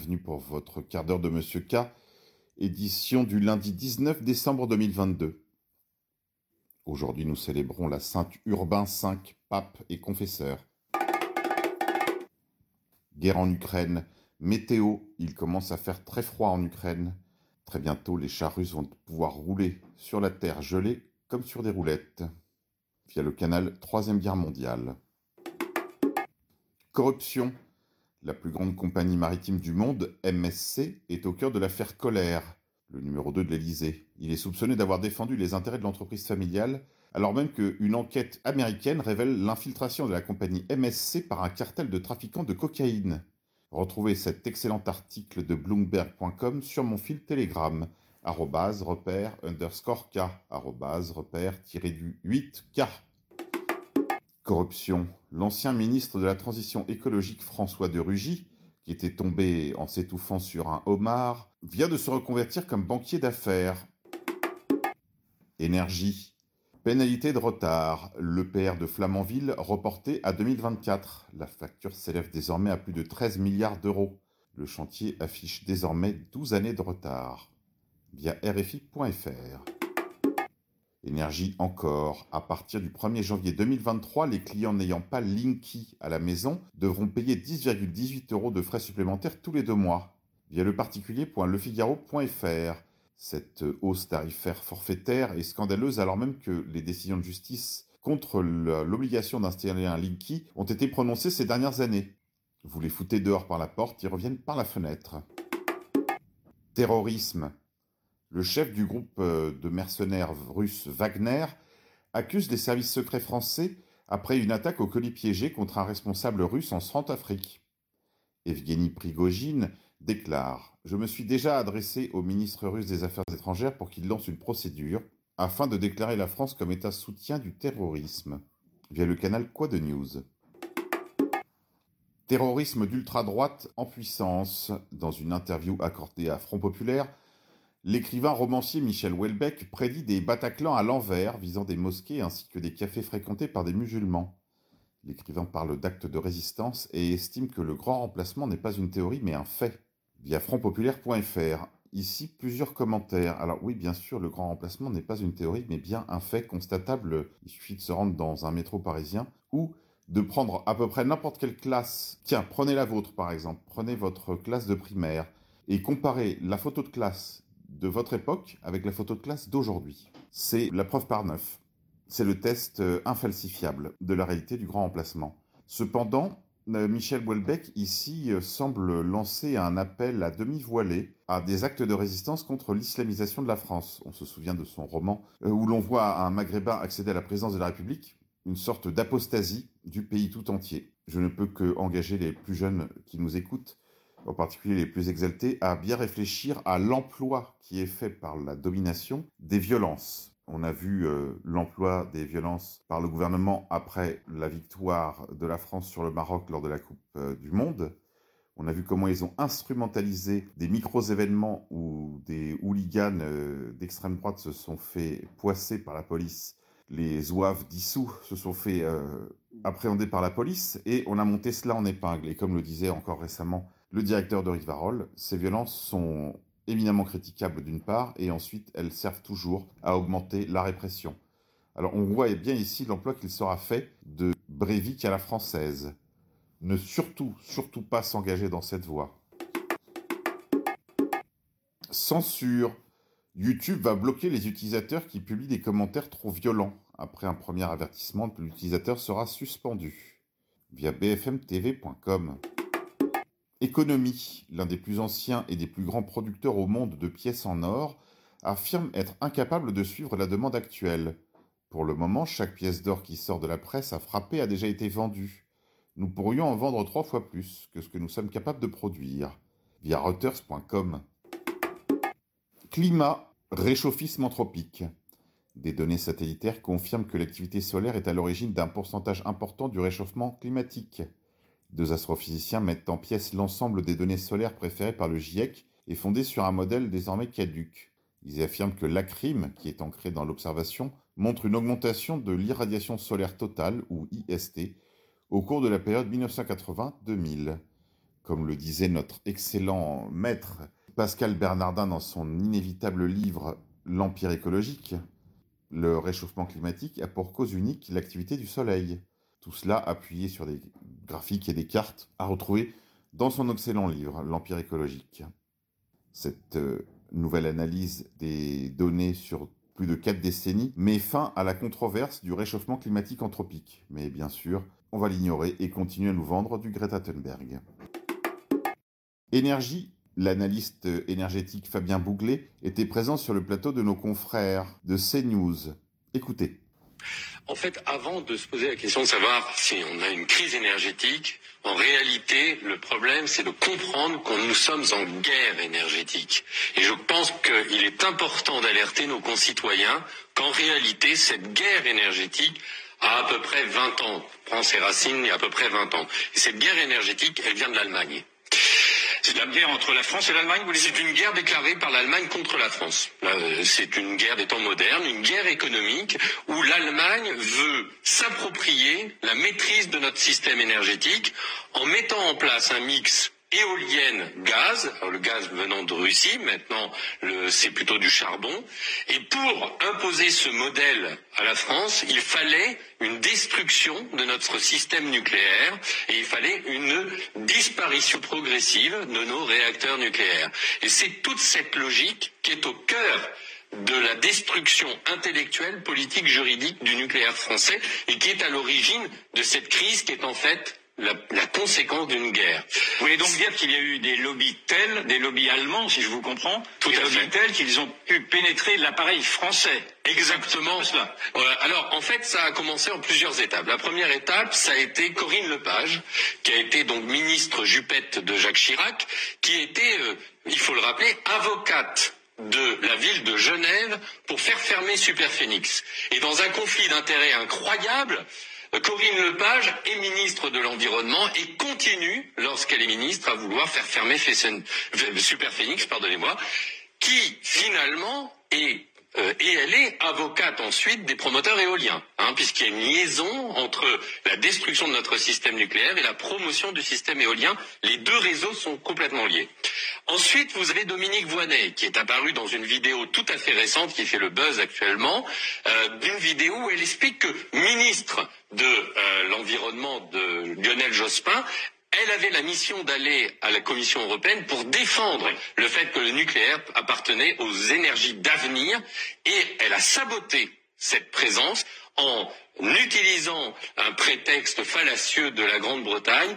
bienvenue pour votre quart d'heure de Monsieur K, édition du lundi 19 décembre 2022. Aujourd'hui, nous célébrons la Sainte Urbain V, pape et confesseur. Guerre en Ukraine, météo, il commence à faire très froid en Ukraine. Très bientôt, les chars russes vont pouvoir rouler sur la terre gelée comme sur des roulettes, via le canal Troisième Guerre mondiale. Corruption. La plus grande compagnie maritime du monde, MSC, est au cœur de l'affaire Colère, le numéro 2 de l'Elysée. Il est soupçonné d'avoir défendu les intérêts de l'entreprise familiale, alors même qu'une enquête américaine révèle l'infiltration de la compagnie MSC par un cartel de trafiquants de cocaïne. Retrouvez cet excellent article de Bloomberg.com sur mon fil Telegram, arrobase repère underscore K, arrobase repère du 8K. Corruption. L'ancien ministre de la Transition écologique François de Rugy, qui était tombé en s'étouffant sur un homard, vient de se reconvertir comme banquier d'affaires. Énergie. Pénalité de retard. Le PR de Flamanville reporté à 2024. La facture s'élève désormais à plus de 13 milliards d'euros. Le chantier affiche désormais 12 années de retard. Via RFI.fr. Énergie encore. À partir du 1er janvier 2023, les clients n'ayant pas Linky à la maison devront payer 10,18 euros de frais supplémentaires tous les deux mois. Via le particulier.lefigaro.fr. Cette hausse tarifaire forfaitaire est scandaleuse alors même que les décisions de justice contre l'obligation d'installer un Linky ont été prononcées ces dernières années. Vous les foutez dehors par la porte, ils reviennent par la fenêtre. Terrorisme. Le chef du groupe euh, de mercenaires russes Wagner accuse les services secrets français après une attaque au colis piégé contre un responsable russe en Centrafrique. Evgeny Prigogine déclare Je me suis déjà adressé au ministre russe des Affaires étrangères pour qu'il lance une procédure afin de déclarer la France comme État soutien du terrorisme via le canal Quoi de News. Terrorisme d'ultra-droite en puissance. Dans une interview accordée à Front Populaire, L'écrivain romancier Michel Houellebecq prédit des Bataclans à l'envers visant des mosquées ainsi que des cafés fréquentés par des musulmans. L'écrivain parle d'actes de résistance et estime que le grand remplacement n'est pas une théorie mais un fait. Via frontpopulaire.fr, ici plusieurs commentaires. Alors oui, bien sûr, le grand remplacement n'est pas une théorie mais bien un fait constatable. Il suffit de se rendre dans un métro parisien ou de prendre à peu près n'importe quelle classe. Tiens, prenez la vôtre par exemple, prenez votre classe de primaire et comparez la photo de classe de votre époque avec la photo de classe d'aujourd'hui. C'est la preuve par neuf. C'est le test euh, infalsifiable de la réalité du grand remplacement. Cependant, euh, Michel Houellebecq ici euh, semble lancer un appel à demi-voilé à des actes de résistance contre l'islamisation de la France. On se souvient de son roman où l'on voit un maghrébin accéder à la présidence de la République, une sorte d'apostasie du pays tout entier. Je ne peux que engager les plus jeunes qui nous écoutent en particulier les plus exaltés, à bien réfléchir à l'emploi qui est fait par la domination des violences. On a vu euh, l'emploi des violences par le gouvernement après la victoire de la France sur le Maroc lors de la Coupe euh, du Monde. On a vu comment ils ont instrumentalisé des micros-événements où des hooligans euh, d'extrême droite se sont fait poisser par la police. Les zouaves dissous se sont fait appréhender par la police et on a monté cela en épingle. Et comme le disait encore récemment le directeur de Rivarol, ces violences sont éminemment critiquables d'une part, et ensuite elles servent toujours à augmenter la répression. Alors on voit bien ici l'emploi qu'il sera fait de Breivik à la française. Ne surtout, surtout pas s'engager dans cette voie. Censure. YouTube va bloquer les utilisateurs qui publient des commentaires trop violents. Après un premier avertissement, l'utilisateur sera suspendu. Via bfmtv.com. Économie, l'un des plus anciens et des plus grands producteurs au monde de pièces en or, affirme être incapable de suivre la demande actuelle. Pour le moment, chaque pièce d'or qui sort de la presse à frapper a déjà été vendue. Nous pourrions en vendre trois fois plus que ce que nous sommes capables de produire. Via Reuters.com. Climat, réchauffisme anthropique. Des données satellitaires confirment que l'activité solaire est à l'origine d'un pourcentage important du réchauffement climatique. Deux astrophysiciens mettent en pièces l'ensemble des données solaires préférées par le GIEC et fondées sur un modèle désormais caduque. Ils affirment que l'ACRIM, qui est ancré dans l'observation, montre une augmentation de l'irradiation solaire totale, ou IST, au cours de la période 1980-2000. comme le disait notre excellent maître Pascal Bernardin dans son inévitable livre L'Empire écologique, le réchauffement climatique a pour cause unique l'activité du Soleil. Tout cela appuyé sur des graphiques et des cartes à retrouver dans son excellent livre L'Empire écologique. Cette euh, nouvelle analyse des données sur plus de quatre décennies met fin à la controverse du réchauffement climatique anthropique. Mais bien sûr, on va l'ignorer et continuer à nous vendre du Greta Thunberg. Énergie, l'analyste énergétique Fabien Bouglet était présent sur le plateau de nos confrères de CNews. Écoutez. En fait, avant de se poser la question de savoir si on a une crise énergétique, en réalité, le problème, c'est de comprendre que nous sommes en guerre énergétique. Et je pense qu'il est important d'alerter nos concitoyens qu'en réalité, cette guerre énergétique a à peu près 20 ans, prend ses racines il y a à peu près 20 ans. Et cette guerre énergétique, elle vient de l'Allemagne. C'est la guerre entre la France et l'Allemagne, vous C'est une guerre déclarée par l'Allemagne contre la France. Euh, c'est une guerre des temps modernes, une guerre économique où l'Allemagne veut s'approprier la maîtrise de notre système énergétique en mettant en place un mix éolienne gaz, le gaz venant de Russie, maintenant c'est plutôt du charbon, et pour imposer ce modèle à la France, il fallait une destruction de notre système nucléaire et il fallait une disparition progressive de nos réacteurs nucléaires. Et c'est toute cette logique qui est au cœur de la destruction intellectuelle, politique, juridique du nucléaire français et qui est à l'origine de cette crise qui est en fait la, conséquence d'une guerre. Vous voulez donc dire qu'il y a eu des lobbies tels, des lobbies allemands, si je vous comprends, tout des à lobbies tels qu'ils ont pu pénétrer l'appareil français. Exactement cela. Alors en fait, ça a commencé en plusieurs étapes. La première étape, ça a été Corinne Lepage, qui a été donc ministre jupette de Jacques Chirac, qui était, euh, il faut le rappeler, avocate de la ville de Genève pour faire fermer Superphénix. Et dans un conflit d'intérêts incroyable, Corinne Lepage est ministre de l'Environnement et continue, lorsqu'elle est ministre, à vouloir faire fermer Superphénix, pardonnez-moi, qui finalement est euh, et elle est avocate ensuite des promoteurs éoliens, hein, puisqu'il y a une liaison entre la destruction de notre système nucléaire et la promotion du système éolien. Les deux réseaux sont complètement liés. Ensuite, vous avez Dominique Voinet, qui est apparu dans une vidéo tout à fait récente, qui fait le buzz actuellement, euh, d'une vidéo où elle explique que ministre de euh, l'environnement de Lionel Jospin, elle avait la mission d'aller à la Commission européenne pour défendre le fait que le nucléaire appartenait aux énergies d'avenir et elle a saboté cette présence en utilisant un prétexte fallacieux de la Grande-Bretagne.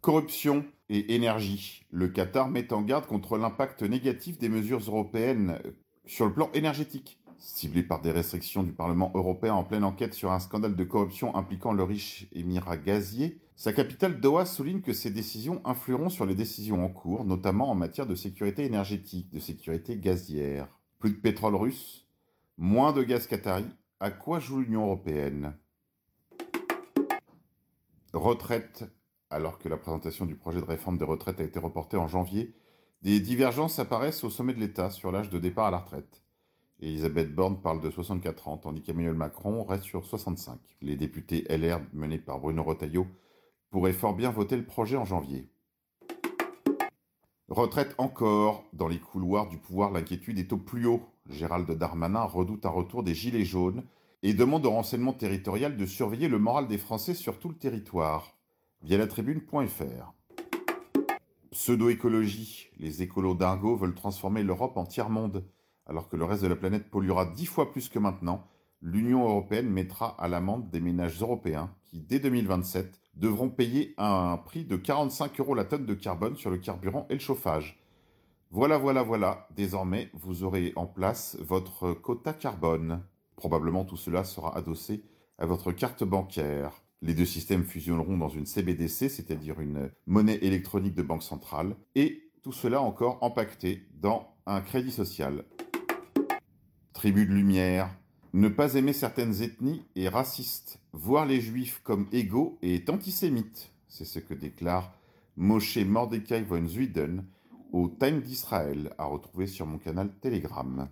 Corruption et énergie. Le Qatar met en garde contre l'impact négatif des mesures européennes sur le plan énergétique. Ciblé par des restrictions du Parlement européen en pleine enquête sur un scandale de corruption impliquant le riche émirat gazier, sa capitale Doha souligne que ces décisions influeront sur les décisions en cours, notamment en matière de sécurité énergétique, de sécurité gazière. Plus de pétrole russe, moins de gaz qatari, à quoi joue l'Union européenne? Retraite. Alors que la présentation du projet de réforme des retraites a été reportée en janvier, des divergences apparaissent au sommet de l'État sur l'âge de départ à la retraite. Elisabeth Borne parle de 64 ans, tandis qu'Emmanuel Macron reste sur 65. Les députés LR, menés par Bruno Retailleau, pourraient fort bien voter le projet en janvier. Retraite encore. Dans les couloirs du pouvoir, l'inquiétude est au plus haut. Gérald Darmanin redoute un retour des Gilets jaunes et demande au renseignement territorial de surveiller le moral des Français sur tout le territoire, via la tribune.fr. Pseudo-écologie. Les écolos d'Argo veulent transformer l'Europe en tiers-monde. Alors que le reste de la planète polluera dix fois plus que maintenant, l'Union européenne mettra à l'amende des ménages européens qui, dès 2027, devront payer un prix de 45 euros la tonne de carbone sur le carburant et le chauffage. Voilà, voilà, voilà, désormais vous aurez en place votre quota carbone. Probablement tout cela sera adossé à votre carte bancaire. Les deux systèmes fusionneront dans une CBDC, c'est-à-dire une monnaie électronique de banque centrale, et tout cela encore empaqueté dans un crédit social. Tribu de lumière. Ne pas aimer certaines ethnies est raciste. Voir les juifs comme égaux est antisémite. C'est ce que déclare Moshe Mordecai von Zwiden au Time d'Israël, à retrouver sur mon canal Telegram.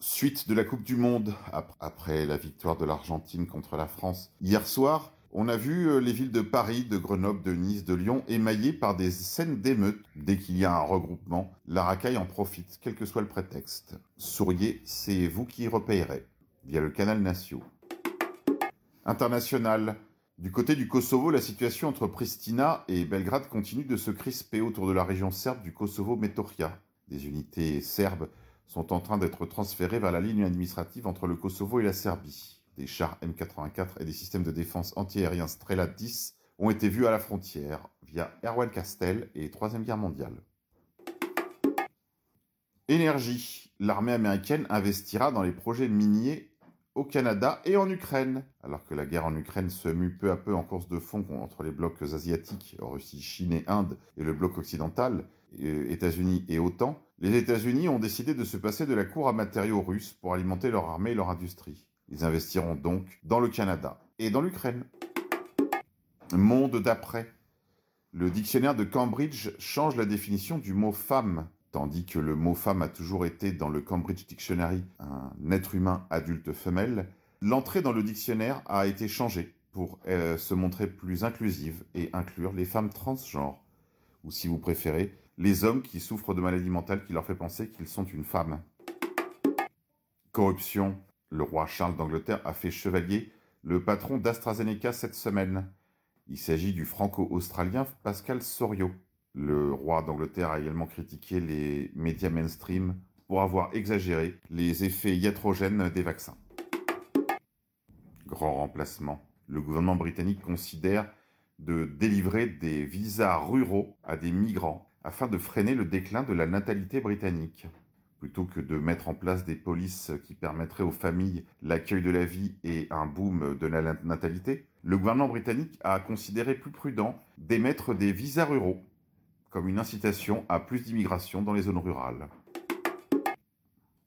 Suite de la Coupe du Monde, après la victoire de l'Argentine contre la France hier soir, On a vu euh, les villes de Paris, de Grenoble, de Nice, de Lyon émaillées par des scènes d'émeutes. Dès qu'il y a un regroupement, la racaille en profite, quel que soit le prétexte. Souriez, c'est vous qui repayerez, via le canal Natio. International. Du côté du Kosovo, la situation entre Pristina et Belgrade continue de se crisper autour de la région serbe du Kosovo-Metohia. Des unités serbes sont en train d'être transférées vers la ligne administrative entre le Kosovo et la Serbie des chars M84 et des systèmes de défense antiaériens Strela 10 ont été vus à la frontière via Erwan Castel et Troisième Guerre mondiale. Énergie. L'armée américaine investira dans les projets miniers au Canada et en Ukraine. Alors que la guerre en Ukraine se mue peu à peu en course de fond entre les blocs asiatiques, Russie, Chine et Inde, et le bloc occidental, euh, États-Unis et OTAN, les États-Unis ont décidé de se passer de la cour à matériaux russe pour alimenter leur armée et leur industrie. Ils investiront donc dans le Canada et dans l'Ukraine. Monde d'après. Le dictionnaire de Cambridge change la définition du mot femme, tandis que le mot femme a toujours été dans le Cambridge Dictionary un être humain adulte femelle. L'entrée dans le dictionnaire a été changée pour euh, se montrer plus inclusive et inclure les femmes transgenres, ou si vous préférez, les hommes qui souffrent de maladies mentales qui leur fait penser qu'ils sont une femme. Corruption, le roi Charles d'Angleterre a fait chevalier le patron d'AstraZeneca cette semaine. Il s'agit du franco-australien Pascal Sorio. Le roi d'Angleterre a également critiqué les médias mainstream pour avoir exagéré les effets iatrogènes des vaccins. Grand remplacement. Le gouvernement britannique considère de délivrer des visas ruraux à des migrants afin de freiner le déclin de la natalité britannique plutôt que de mettre en place des polices qui permettraient aux familles l'accueil de la vie et un boom de la natalité, le gouvernement britannique a considéré plus prudent d'émettre des visas ruraux comme une incitation à plus d'immigration dans les zones rurales.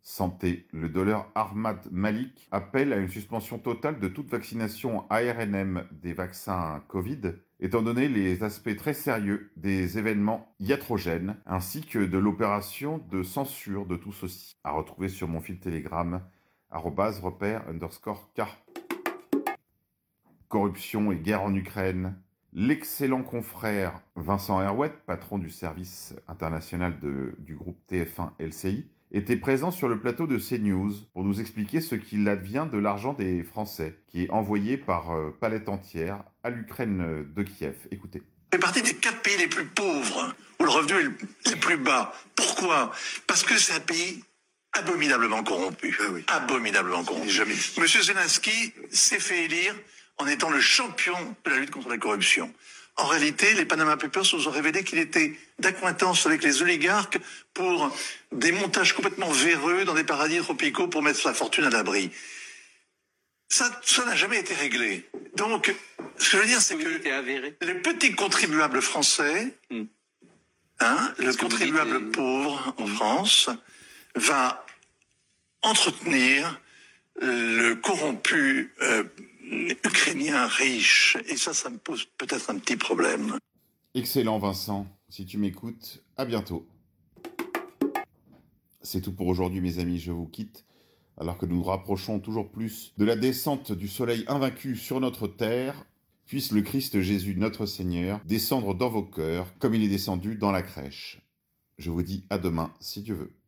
Santé. Le dollar Ahmad Malik appelle à une suspension totale de toute vaccination ARNM des vaccins Covid, étant donné les aspects très sérieux des événements iatrogènes, ainsi que de l'opération de censure de tout ceci. À retrouver sur mon fil Telegram, repère underscore K. Corruption et guerre en Ukraine. L'excellent confrère Vincent Herouet, patron du service international du groupe TF1 LCI, était présent sur le plateau de CNews pour nous expliquer ce qu'il advient de l'argent des Français, qui est envoyé par euh, palette entière à l'Ukraine de Kiev. Écoutez. fait partie des quatre pays les plus pauvres, où le revenu est le plus bas. Pourquoi? Parce que c'est un pays abominablement corrompu. Ah abominablement corrompu. Jamais. Monsieur Zelensky s'est fait élire en étant le champion de la lutte contre la corruption. En réalité, les Panama Papers nous ont révélé qu'il était d'acquaintance avec les oligarques pour des montages complètement véreux dans des paradis tropicaux pour mettre sa fortune à l'abri. Ça, ça n'a jamais été réglé. Donc, ce que je veux dire, c'est que les petits contribuables français, hmm. hein, le contribuable pauvre en hmm. France, va entretenir le corrompu euh, ukrainien riche. Et ça, ça me pose peut-être un petit problème. Excellent, Vincent. Si tu m'écoutes, à bientôt. C'est tout pour aujourd'hui, mes amis. Je vous quitte. Alors que nous nous rapprochons toujours plus de la descente du soleil invaincu sur notre terre, puisse le Christ Jésus, notre Seigneur, descendre dans vos cœurs comme il est descendu dans la crèche. Je vous dis à demain, si Dieu veut.